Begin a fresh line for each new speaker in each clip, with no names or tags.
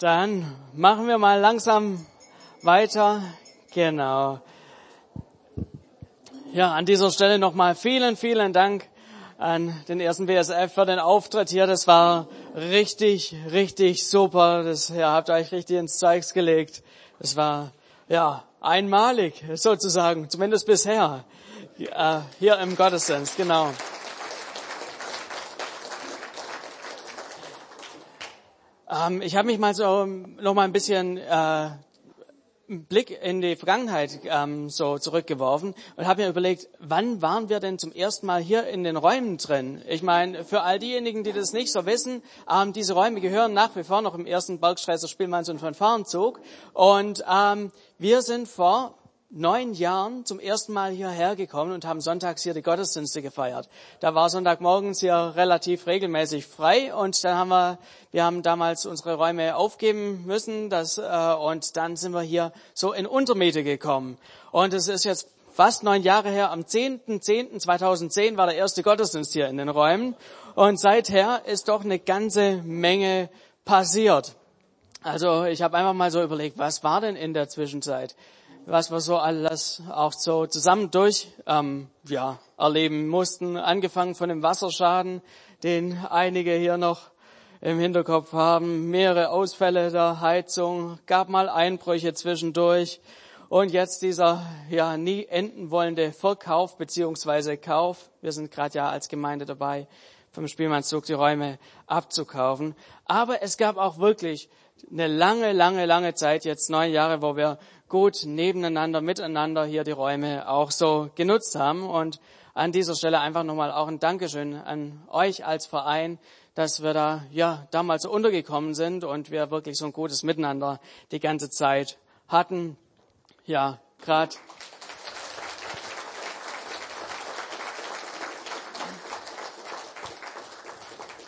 Dann machen wir mal langsam weiter. Genau. Ja, an dieser Stelle nochmal vielen, vielen Dank an den ersten BSF für den Auftritt hier. Das war richtig, richtig super. Das, ja, habt euch richtig ins Zeugs gelegt. Das war, ja, einmalig sozusagen, zumindest bisher, äh, hier im Gottesdienst, genau. Ähm, ich habe mich mal so noch mal ein bisschen äh, Blick in die Vergangenheit ähm, so zurückgeworfen und habe mir überlegt, wann waren wir denn zum ersten Mal hier in den Räumen drin? Ich meine, für all diejenigen, die das nicht so wissen, ähm, diese Räume gehören nach wie vor noch im ersten Bergstreiser Spielmanns- und Fanfarenzug und ähm, wir sind vor neun Jahren zum ersten Mal hierher gekommen und haben sonntags hier die Gottesdienste gefeiert. Da war Sonntagmorgens hier relativ regelmäßig frei und dann haben wir, wir haben damals unsere Räume aufgeben müssen das, äh, und dann sind wir hier so in Untermiete gekommen. Und es ist jetzt fast neun Jahre her, am 10.10.2010 war der erste Gottesdienst hier in den Räumen und seither ist doch eine ganze Menge passiert. Also ich habe einfach mal so überlegt, was war denn in der Zwischenzeit? Was wir so alles auch so zusammen durch ähm, ja, erleben mussten. Angefangen von dem Wasserschaden, den einige hier noch im Hinterkopf haben, mehrere Ausfälle der Heizung, gab mal Einbrüche zwischendurch und jetzt dieser ja nie enden wollende Verkauf beziehungsweise Kauf. Wir sind gerade ja als Gemeinde dabei, vom Spielmannszug die Räume abzukaufen. Aber es gab auch wirklich eine lange, lange, lange Zeit, jetzt neun Jahre, wo wir gut nebeneinander, miteinander hier die Räume auch so genutzt haben. Und an dieser Stelle einfach nochmal auch ein Dankeschön an euch als Verein, dass wir da ja damals untergekommen sind und wir wirklich so ein gutes Miteinander die ganze Zeit hatten. Ja, gerade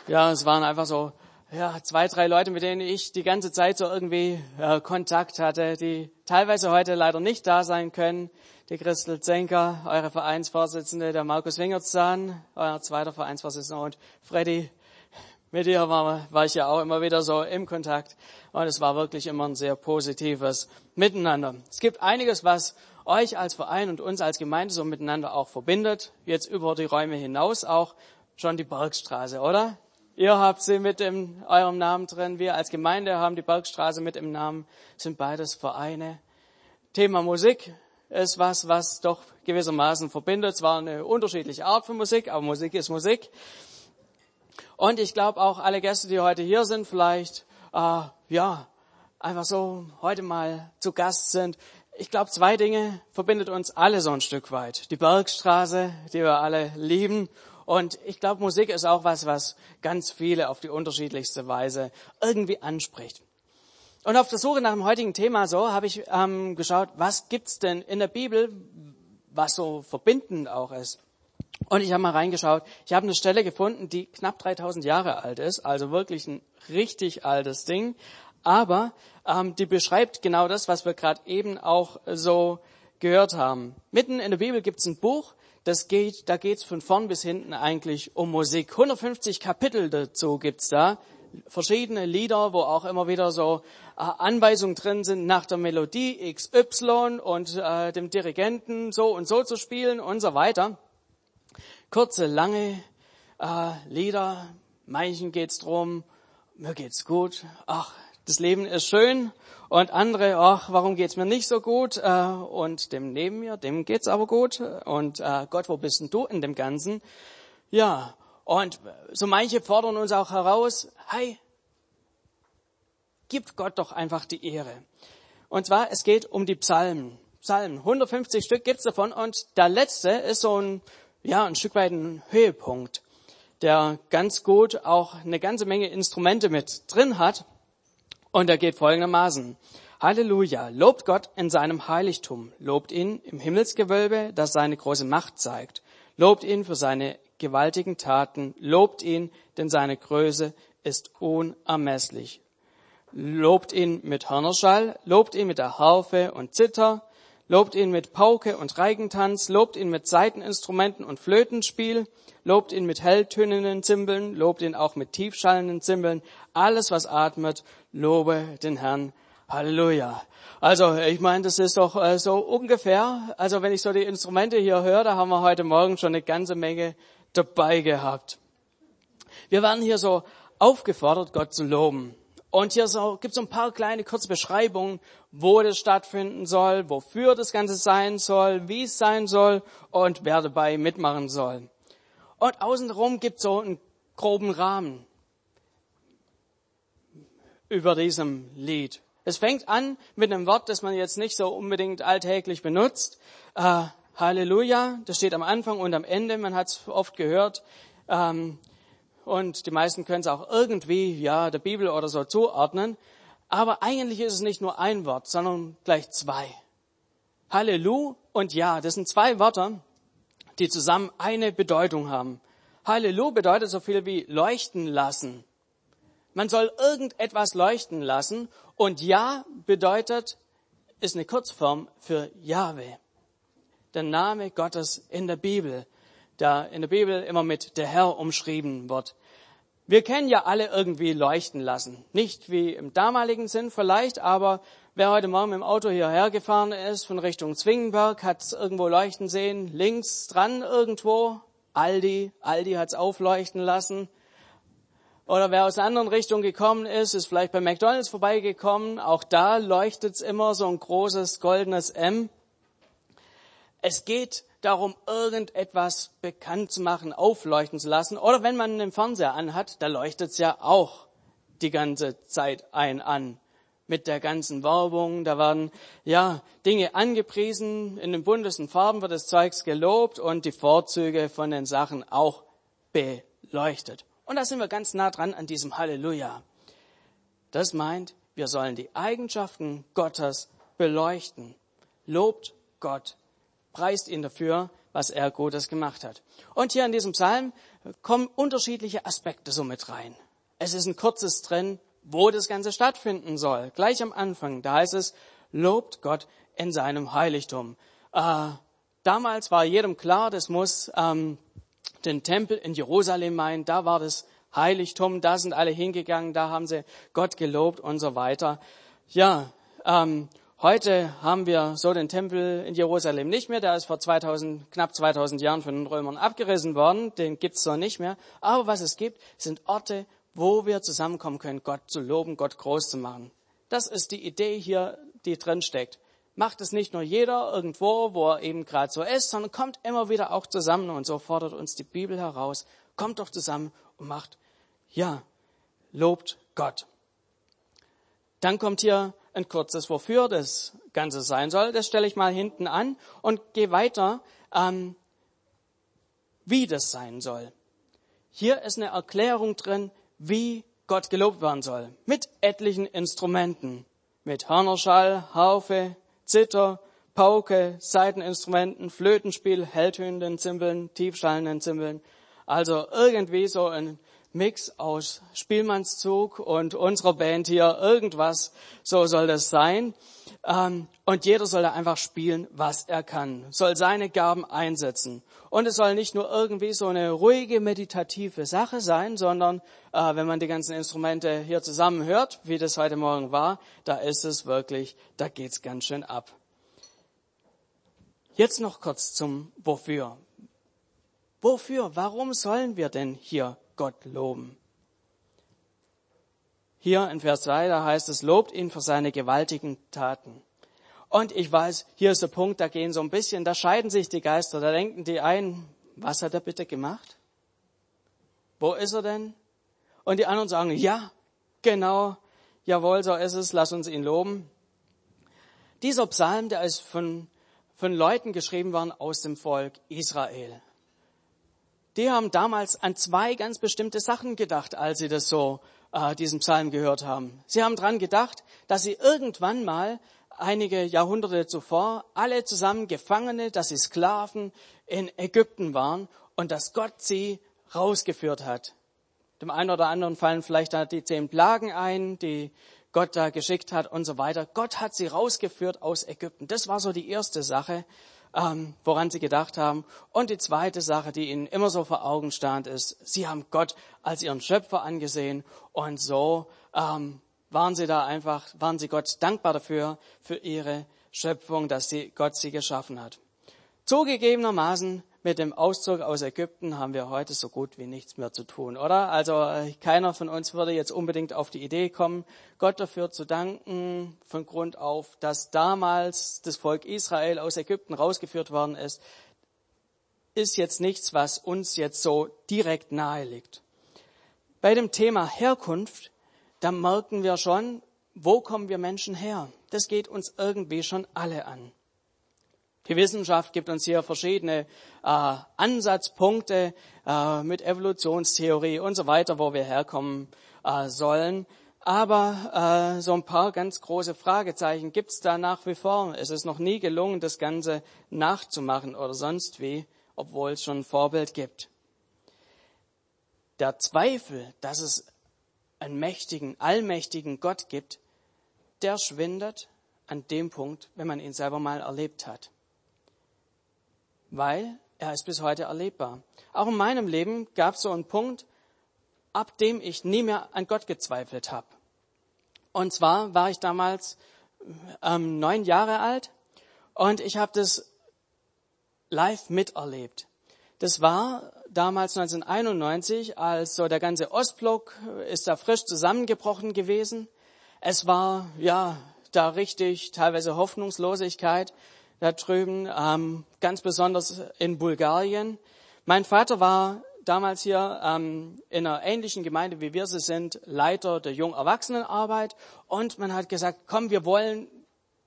ja, es waren einfach so ja, zwei, drei Leute, mit denen ich die ganze Zeit so irgendwie äh, Kontakt hatte, die teilweise heute leider nicht da sein können. Die Christel Zenker, eure Vereinsvorsitzende, der Markus Wingerzahn, euer zweiter Vereinsvorsitzender und Freddy. Mit dir war, war ich ja auch immer wieder so im Kontakt und es war wirklich immer ein sehr positives Miteinander. Es gibt einiges, was euch als Verein und uns als Gemeinde so miteinander auch verbindet. Jetzt über die Räume hinaus auch schon die Bergstraße, oder? Ihr habt sie mit in eurem Namen drin. Wir als Gemeinde haben die Bergstraße mit im Namen. Sind beides Vereine. Thema Musik ist was, was doch gewissermaßen verbindet. Zwar eine unterschiedliche Art von Musik, aber Musik ist Musik. Und ich glaube auch alle Gäste, die heute hier sind, vielleicht, äh, ja, einfach so heute mal zu Gast sind. Ich glaube, zwei Dinge verbindet uns alle so ein Stück weit. Die Bergstraße, die wir alle lieben, und ich glaube, Musik ist auch was, was ganz viele auf die unterschiedlichste Weise irgendwie anspricht. Und auf der Suche nach dem heutigen Thema so habe ich ähm, geschaut, was gibt's denn in der Bibel, was so verbindend auch ist. Und ich habe mal reingeschaut. Ich habe eine Stelle gefunden, die knapp 3000 Jahre alt ist, also wirklich ein richtig altes Ding. Aber ähm, die beschreibt genau das, was wir gerade eben auch so gehört haben. Mitten in der Bibel gibt es ein Buch, das geht, da geht's von vorn bis hinten eigentlich um Musik. 150 Kapitel dazu gibt's da. Verschiedene Lieder, wo auch immer wieder so äh, Anweisungen drin sind, nach der Melodie XY und äh, dem Dirigenten so und so zu spielen und so weiter. Kurze, lange äh, Lieder. Manchen geht's drum, mir geht's gut. Ach, das Leben ist schön und andere, ach, warum geht's mir nicht so gut? Äh, und dem neben mir, dem geht's aber gut. Und äh, Gott, wo bist denn du in dem Ganzen? Ja, und so manche fordern uns auch heraus, hey, gib Gott doch einfach die Ehre. Und zwar, es geht um die Psalmen. Psalmen, 150 Stück gibt's davon und der letzte ist so ein, ja, ein Stück weit ein Höhepunkt, der ganz gut auch eine ganze Menge Instrumente mit drin hat. Und er geht folgendermaßen. Halleluja, lobt Gott in seinem Heiligtum, lobt ihn im Himmelsgewölbe, das seine große Macht zeigt, lobt ihn für seine gewaltigen Taten, lobt ihn, denn seine Größe ist unermesslich. Lobt ihn mit Hörnerschall, lobt ihn mit der Harfe und Zither, lobt ihn mit Pauke und Reigentanz, lobt ihn mit Saiteninstrumenten und Flötenspiel, lobt ihn mit helltönenden Zimbeln, lobt ihn auch mit tiefschallenden Zimbeln. Alles, was atmet, lobe den Herrn. Halleluja. Also ich meine, das ist doch äh, so ungefähr, also wenn ich so die Instrumente hier höre, da haben wir heute Morgen schon eine ganze Menge dabei gehabt. Wir werden hier so aufgefordert, Gott zu loben. Und hier so, gibt es so ein paar kleine kurze Beschreibungen, wo das stattfinden soll, wofür das Ganze sein soll, wie es sein soll und wer dabei mitmachen soll. Und außenrum gibt es so einen groben Rahmen über diesem Lied. Es fängt an mit einem Wort, das man jetzt nicht so unbedingt alltäglich benutzt. Äh, Halleluja, das steht am Anfang und am Ende, man hat es oft gehört. Ähm, und die meisten können es auch irgendwie, ja, der Bibel oder so zuordnen. Aber eigentlich ist es nicht nur ein Wort, sondern gleich zwei. Halleluja und Ja, das sind zwei Wörter, die zusammen eine Bedeutung haben. Halleluja bedeutet so viel wie leuchten lassen. Man soll irgendetwas leuchten lassen und Ja bedeutet, ist eine Kurzform für Jahwe. Der Name Gottes in der Bibel der in der Bibel immer mit der Herr umschrieben wird. Wir kennen ja alle irgendwie leuchten lassen. Nicht wie im damaligen Sinn vielleicht, aber wer heute Morgen im Auto hierher gefahren ist, von Richtung Zwingenberg, hat es irgendwo leuchten sehen, links dran irgendwo, Aldi, Aldi hat es aufleuchten lassen. Oder wer aus einer anderen Richtung gekommen ist, ist vielleicht bei McDonalds vorbeigekommen. Auch da leuchtet es immer so ein großes goldenes M. Es geht darum, irgendetwas bekannt zu machen, aufleuchten zu lassen. Oder wenn man einen Fernseher anhat, da leuchtet es ja auch die ganze Zeit ein an. Mit der ganzen Werbung, da werden ja Dinge angepriesen, in den buntesten Farben wird das Zeugs gelobt und die Vorzüge von den Sachen auch beleuchtet. Und da sind wir ganz nah dran an diesem Halleluja. Das meint, wir sollen die Eigenschaften Gottes beleuchten. Lobt Gott preist ihn dafür, was er Gutes gemacht hat. Und hier in diesem Psalm kommen unterschiedliche Aspekte so mit rein. Es ist ein kurzes drin, wo das Ganze stattfinden soll. Gleich am Anfang, da heißt es, lobt Gott in seinem Heiligtum. Äh, damals war jedem klar, das muss ähm, den Tempel in Jerusalem meinen, da war das Heiligtum, da sind alle hingegangen, da haben sie Gott gelobt und so weiter. Ja, ähm, Heute haben wir so den Tempel in Jerusalem nicht mehr. Der ist vor 2000, knapp 2000 Jahren von den Römern abgerissen worden. Den gibt's so nicht mehr. Aber was es gibt, sind Orte, wo wir zusammenkommen können, Gott zu loben, Gott groß zu machen. Das ist die Idee hier, die drin steckt. Macht es nicht nur jeder irgendwo, wo er eben gerade so ist, sondern kommt immer wieder auch zusammen. Und so fordert uns die Bibel heraus. Kommt doch zusammen und macht, ja, lobt Gott. Dann kommt hier ein kurzes Wofür das Ganze sein soll. Das stelle ich mal hinten an und gehe weiter, ähm, wie das sein soll. Hier ist eine Erklärung drin, wie Gott gelobt werden soll. Mit etlichen Instrumenten. Mit Hörnerschall, Harfe, Zither, Pauke, Saiteninstrumenten, Flötenspiel, helltönenden Zimbeln, tiefschallenden Zimbeln. Also irgendwie so ein Mix aus Spielmannszug und unserer Band hier, irgendwas, so soll das sein. Ähm, und jeder soll da einfach spielen, was er kann, soll seine Gaben einsetzen. Und es soll nicht nur irgendwie so eine ruhige, meditative Sache sein, sondern äh, wenn man die ganzen Instrumente hier zusammen hört, wie das heute Morgen war, da ist es wirklich, da geht's ganz schön ab. Jetzt noch kurz zum Wofür. Wofür? Warum sollen wir denn hier Gott loben. Hier in Vers 2, da heißt es, lobt ihn für seine gewaltigen Taten. Und ich weiß, hier ist der Punkt, da gehen so ein bisschen, da scheiden sich die Geister, da denken die ein, was hat er bitte gemacht? Wo ist er denn? Und die anderen sagen, ja, genau, jawohl, so ist es, lass uns ihn loben. Dieser Psalm, der ist von, von Leuten geschrieben worden aus dem Volk Israel die haben damals an zwei ganz bestimmte Sachen gedacht, als sie das so, äh, diesen Psalm gehört haben. Sie haben dran gedacht, dass sie irgendwann mal einige Jahrhunderte zuvor alle zusammen Gefangene, dass sie Sklaven in Ägypten waren und dass Gott sie rausgeführt hat. Dem einen oder anderen fallen vielleicht die zehn Plagen ein, die Gott da geschickt hat und so weiter. Gott hat sie rausgeführt aus Ägypten. Das war so die erste Sache, ähm, woran sie gedacht haben. Und die zweite Sache, die ihnen immer so vor Augen stand, ist, sie haben Gott als ihren Schöpfer angesehen und so ähm, waren sie da einfach, waren sie Gott dankbar dafür, für ihre Schöpfung, dass sie, Gott sie geschaffen hat. Zugegebenermaßen mit dem Auszug aus Ägypten haben wir heute so gut wie nichts mehr zu tun, oder? Also äh, keiner von uns würde jetzt unbedingt auf die Idee kommen, Gott dafür zu danken, von Grund auf, dass damals das Volk Israel aus Ägypten rausgeführt worden ist, ist jetzt nichts, was uns jetzt so direkt nahe liegt. Bei dem Thema Herkunft, da merken wir schon, wo kommen wir Menschen her? Das geht uns irgendwie schon alle an. Die Wissenschaft gibt uns hier verschiedene äh, Ansatzpunkte äh, mit Evolutionstheorie und so weiter, wo wir herkommen äh, sollen. Aber äh, so ein paar ganz große Fragezeichen gibt es da nach wie vor. Es ist noch nie gelungen, das Ganze nachzumachen oder sonst wie, obwohl es schon ein Vorbild gibt. Der Zweifel, dass es einen mächtigen, allmächtigen Gott gibt, der schwindet an dem Punkt, wenn man ihn selber mal erlebt hat weil er ist bis heute erlebbar. Auch in meinem Leben gab es so einen Punkt, ab dem ich nie mehr an Gott gezweifelt habe. Und zwar war ich damals ähm, neun Jahre alt und ich habe das live miterlebt. Das war damals 1991, als so der ganze Ostblock ist da frisch zusammengebrochen gewesen. Es war ja da richtig teilweise Hoffnungslosigkeit da drüben, ähm, ganz besonders in Bulgarien. Mein Vater war damals hier ähm, in einer ähnlichen Gemeinde, wie wir sie sind, Leiter der Jungerwachsenenarbeit. Und man hat gesagt, komm, wir wollen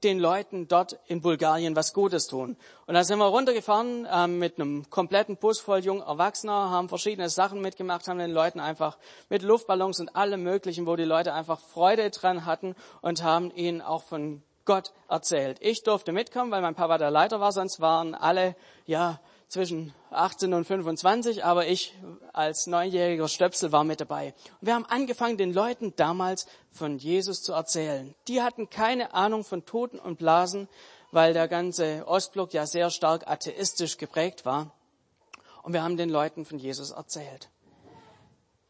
den Leuten dort in Bulgarien was Gutes tun. Und da sind wir runtergefahren ähm, mit einem kompletten Bus voll junger Erwachsener, haben verschiedene Sachen mitgemacht, haben den Leuten einfach mit Luftballons und allem Möglichen, wo die Leute einfach Freude dran hatten und haben ihnen auch von Gott erzählt. Ich durfte mitkommen, weil mein Papa der Leiter war, sonst waren alle, ja, zwischen 18 und 25, aber ich als neunjähriger Stöpsel war mit dabei. Und wir haben angefangen, den Leuten damals von Jesus zu erzählen. Die hatten keine Ahnung von Toten und Blasen, weil der ganze Ostblock ja sehr stark atheistisch geprägt war. Und wir haben den Leuten von Jesus erzählt.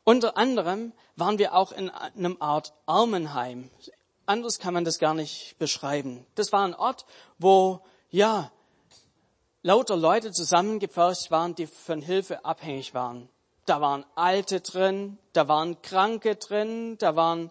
Unter anderem waren wir auch in einem Art Armenheim anders kann man das gar nicht beschreiben. Das war ein Ort, wo, ja, lauter Leute zusammengepfercht waren, die von Hilfe abhängig waren. Da waren Alte drin, da waren Kranke drin, da waren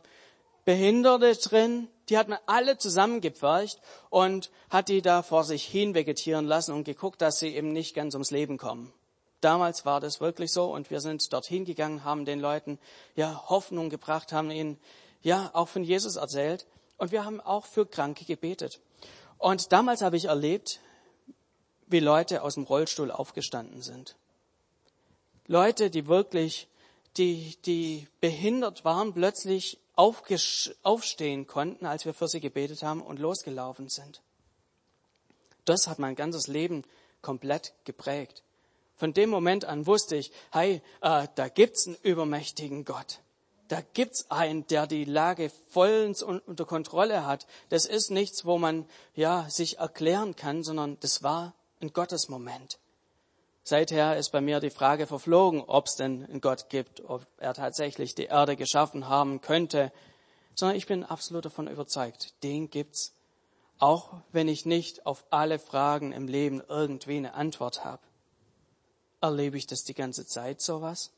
Behinderte drin. Die hat man alle zusammengepfercht und hat die da vor sich hin vegetieren lassen und geguckt, dass sie eben nicht ganz ums Leben kommen. Damals war das wirklich so und wir sind dorthin gegangen, haben den Leuten ja Hoffnung gebracht, haben ihnen ja auch von Jesus erzählt und wir haben auch für Kranke gebetet. Und damals habe ich erlebt, wie Leute aus dem Rollstuhl aufgestanden sind. Leute, die wirklich, die, die behindert waren, plötzlich aufstehen konnten, als wir für sie gebetet haben und losgelaufen sind. Das hat mein ganzes Leben komplett geprägt. Von dem Moment an wusste ich, hey, äh, da gibt's einen übermächtigen Gott da gibt's einen, der die Lage vollends unter Kontrolle hat. Das ist nichts, wo man ja sich erklären kann, sondern das war ein Gottesmoment. Seither ist bei mir die Frage verflogen, ob es denn einen Gott gibt, ob er tatsächlich die Erde geschaffen haben könnte, sondern ich bin absolut davon überzeugt, den gibt's, auch wenn ich nicht auf alle Fragen im Leben irgendwie eine Antwort habe. Erlebe ich das die ganze Zeit sowas?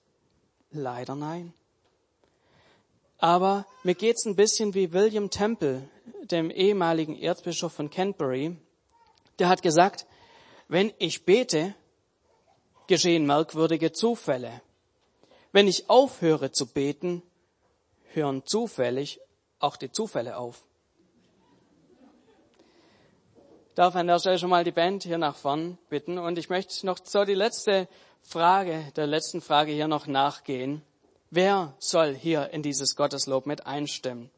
Leider nein. Aber mir geht's ein bisschen wie William Temple, dem ehemaligen Erzbischof von Canterbury. Der hat gesagt, wenn ich bete, geschehen merkwürdige Zufälle. Wenn ich aufhöre zu beten, hören zufällig auch die Zufälle auf. darf an der Stelle schon mal die Band hier nach vorn bitten und ich möchte noch so die letzte Frage, der letzten Frage hier noch nachgehen. Wer soll hier in dieses Gotteslob mit einstimmen?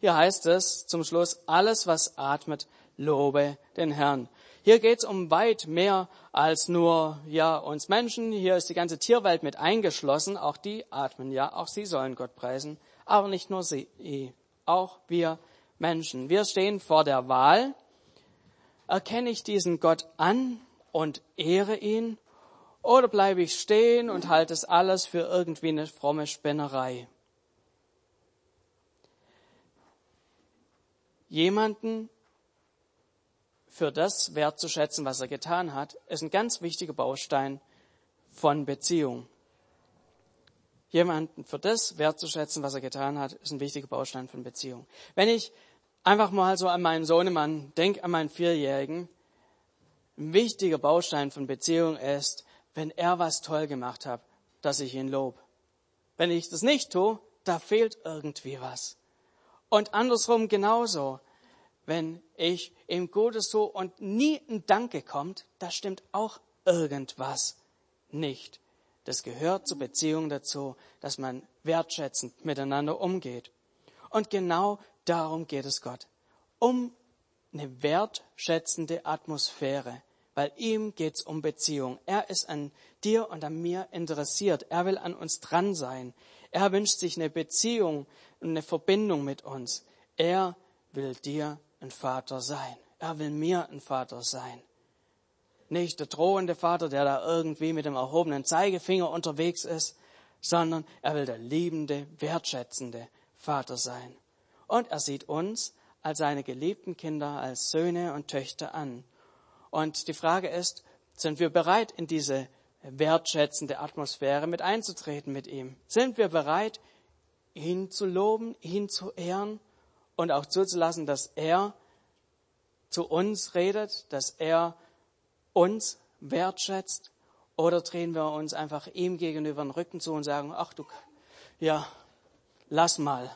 Hier heißt es zum Schluss, alles was atmet, lobe den Herrn. Hier geht es um weit mehr als nur ja uns Menschen. Hier ist die ganze Tierwelt mit eingeschlossen. Auch die atmen ja, auch sie sollen Gott preisen. Aber nicht nur sie, auch wir Menschen. Wir stehen vor der Wahl. Erkenne ich diesen Gott an und ehre ihn oder bleibe ich stehen und halte es alles für irgendwie eine fromme Spinnerei? Jemanden für das wertzuschätzen, was er getan hat, ist ein ganz wichtiger Baustein von Beziehung. Jemanden für das wertzuschätzen, was er getan hat, ist ein wichtiger Baustein von Beziehung. Wenn ich einfach mal so an meinen Sohnemann denke, an meinen Vierjährigen, ein wichtiger Baustein von Beziehung ist, wenn er was toll gemacht hat, dass ich ihn lob. Wenn ich das nicht tue, da fehlt irgendwie was. Und andersrum genauso. Wenn ich ihm Gutes tue und nie ein Danke kommt, da stimmt auch irgendwas nicht. Das gehört zur Beziehung dazu, dass man wertschätzend miteinander umgeht. Und genau darum geht es Gott. Um eine wertschätzende Atmosphäre weil ihm geht's um Beziehung. Er ist an dir und an mir interessiert. Er will an uns dran sein. Er wünscht sich eine Beziehung und eine Verbindung mit uns. Er will dir ein Vater sein. Er will mir ein Vater sein. Nicht der drohende Vater, der da irgendwie mit dem erhobenen Zeigefinger unterwegs ist, sondern er will der liebende, wertschätzende Vater sein. Und er sieht uns als seine geliebten Kinder, als Söhne und Töchter an. Und die Frage ist, sind wir bereit, in diese wertschätzende Atmosphäre mit einzutreten mit ihm? Sind wir bereit, ihn zu loben, ihn zu ehren und auch zuzulassen, dass er zu uns redet, dass er uns wertschätzt? Oder drehen wir uns einfach ihm gegenüber den Rücken zu und sagen, ach du, ja, lass mal.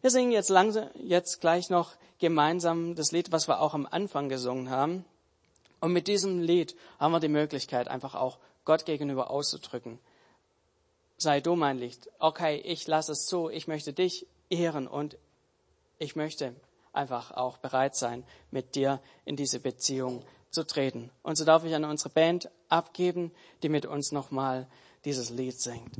Wir singen jetzt langsam, jetzt gleich noch gemeinsam das Lied, was wir auch am Anfang gesungen haben. Und mit diesem Lied haben wir die Möglichkeit, einfach auch Gott gegenüber auszudrücken. Sei du mein Licht. Okay, ich lasse es zu. Ich möchte dich ehren und ich möchte einfach auch bereit sein, mit dir in diese Beziehung zu treten. Und so darf ich an unsere Band abgeben, die mit uns nochmal dieses Lied singt.